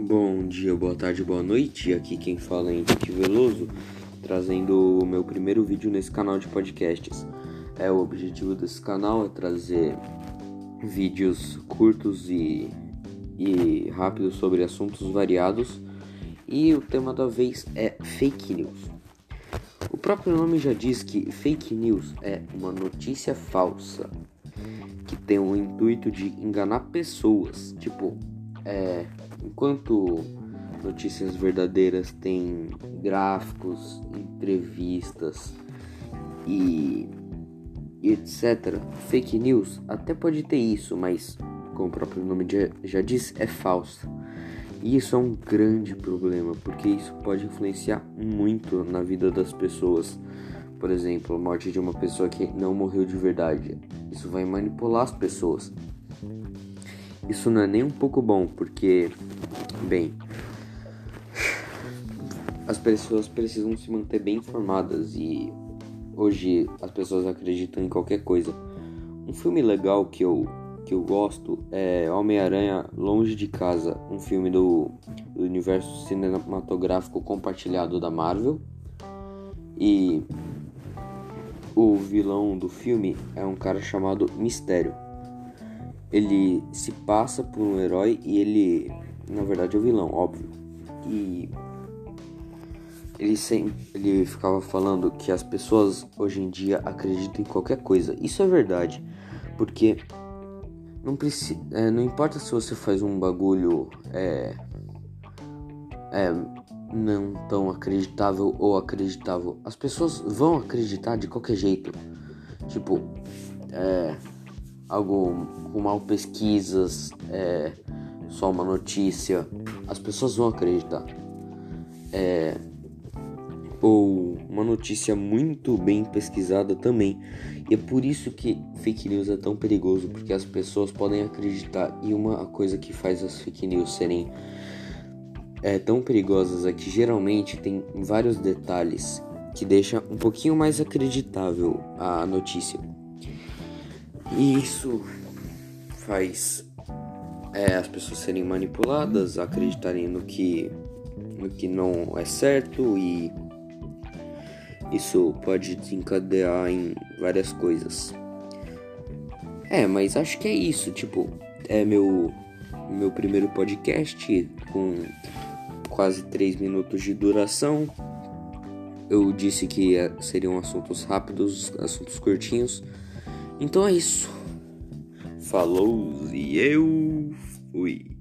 Bom dia, boa tarde, boa noite. Aqui quem fala é Henrique Veloso, trazendo o meu primeiro vídeo nesse canal de podcasts. É o objetivo desse canal é trazer vídeos curtos e, e rápidos sobre assuntos variados. E o tema da vez é fake news. O próprio nome já diz que fake news é uma notícia falsa que tem o intuito de enganar pessoas, tipo é, enquanto notícias verdadeiras têm gráficos, entrevistas e, etc. Fake news até pode ter isso, mas como o próprio nome já, já diz, é falsa. E isso é um grande problema, porque isso pode influenciar muito na vida das pessoas. Por exemplo, a morte de uma pessoa que não morreu de verdade. Isso vai manipular as pessoas. Isso não é nem um pouco bom, porque, bem, as pessoas precisam se manter bem informadas e hoje as pessoas acreditam em qualquer coisa. Um filme legal que eu, que eu gosto é Homem-Aranha Longe de Casa, um filme do, do universo cinematográfico compartilhado da Marvel. E o vilão do filme é um cara chamado Mistério ele se passa por um herói e ele, na verdade, é o vilão, óbvio. E ele sempre ele ficava falando que as pessoas hoje em dia acreditam em qualquer coisa. Isso é verdade, porque não precisa, é, não importa se você faz um bagulho é, é não tão acreditável ou acreditável, as pessoas vão acreditar de qualquer jeito. Tipo, é algo com mal pesquisas, é, só uma notícia, as pessoas vão acreditar. É, ou uma notícia muito bem pesquisada também. E é por isso que fake news é tão perigoso, porque as pessoas podem acreditar. E uma coisa que faz as fake news serem é, tão perigosas é que geralmente tem vários detalhes que deixa um pouquinho mais acreditável a notícia. E isso faz é, as pessoas serem manipuladas, acreditarem no que, no que não é certo e isso pode desencadear em várias coisas. É, mas acho que é isso. Tipo, é meu, meu primeiro podcast com quase 3 minutos de duração. Eu disse que é, seriam assuntos rápidos, assuntos curtinhos. Então é isso. Falou e eu fui.